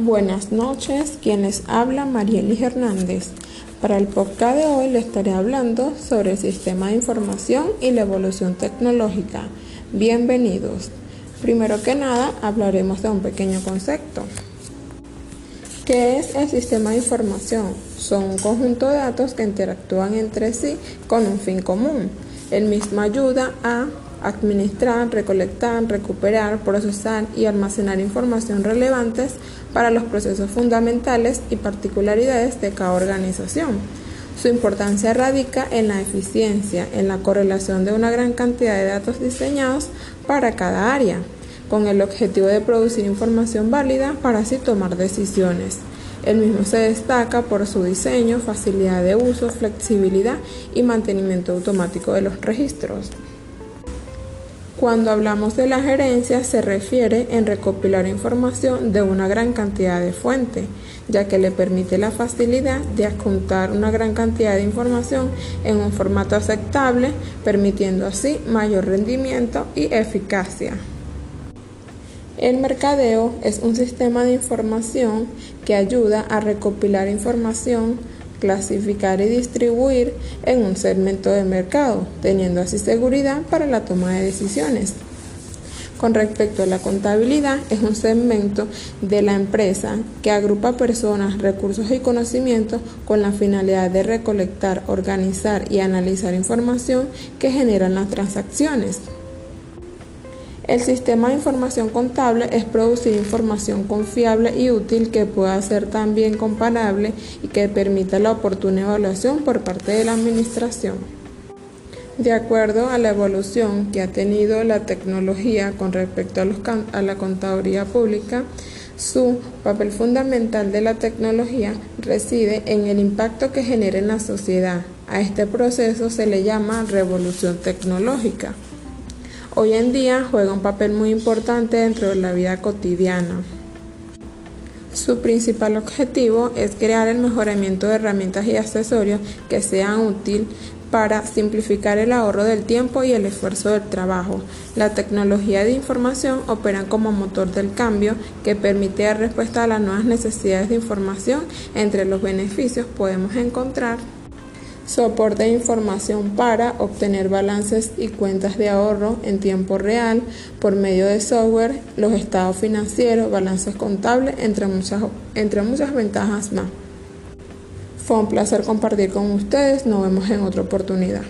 Buenas noches, quienes habla Marielis Hernández. Para el podcast de hoy le estaré hablando sobre el sistema de información y la evolución tecnológica. Bienvenidos. Primero que nada, hablaremos de un pequeño concepto. ¿Qué es el sistema de información? Son un conjunto de datos que interactúan entre sí con un fin común. El mismo ayuda a administrar, recolectar, recuperar, procesar y almacenar información relevantes para los procesos fundamentales y particularidades de cada organización. Su importancia radica en la eficiencia, en la correlación de una gran cantidad de datos diseñados para cada área, con el objetivo de producir información válida para así tomar decisiones. El mismo se destaca por su diseño, facilidad de uso, flexibilidad y mantenimiento automático de los registros. Cuando hablamos de la gerencia se refiere en recopilar información de una gran cantidad de fuentes, ya que le permite la facilidad de adjuntar una gran cantidad de información en un formato aceptable, permitiendo así mayor rendimiento y eficacia. El mercadeo es un sistema de información que ayuda a recopilar información clasificar y distribuir en un segmento de mercado, teniendo así seguridad para la toma de decisiones. Con respecto a la contabilidad, es un segmento de la empresa que agrupa personas, recursos y conocimientos con la finalidad de recolectar, organizar y analizar información que generan las transacciones. El sistema de información contable es producir información confiable y útil que pueda ser también comparable y que permita la oportuna evaluación por parte de la Administración. De acuerdo a la evolución que ha tenido la tecnología con respecto a, la contaduría pública, su papel fundamental de la tecnología reside en el impacto que genera en la sociedad. A este proceso se le llama revolución tecnológica hoy en día juega un papel muy importante dentro de la vida cotidiana. Su principal objetivo es crear el mejoramiento de herramientas y accesorios que sean útiles para simplificar el ahorro del tiempo y el esfuerzo del trabajo. La tecnología de información opera como motor del cambio que permite dar respuesta a las nuevas necesidades de información. Entre los beneficios podemos encontrar soporte de información para obtener balances y cuentas de ahorro en tiempo real por medio de software, los estados financieros, balances contables, entre muchas, entre muchas ventajas más. Fue un placer compartir con ustedes, nos vemos en otra oportunidad.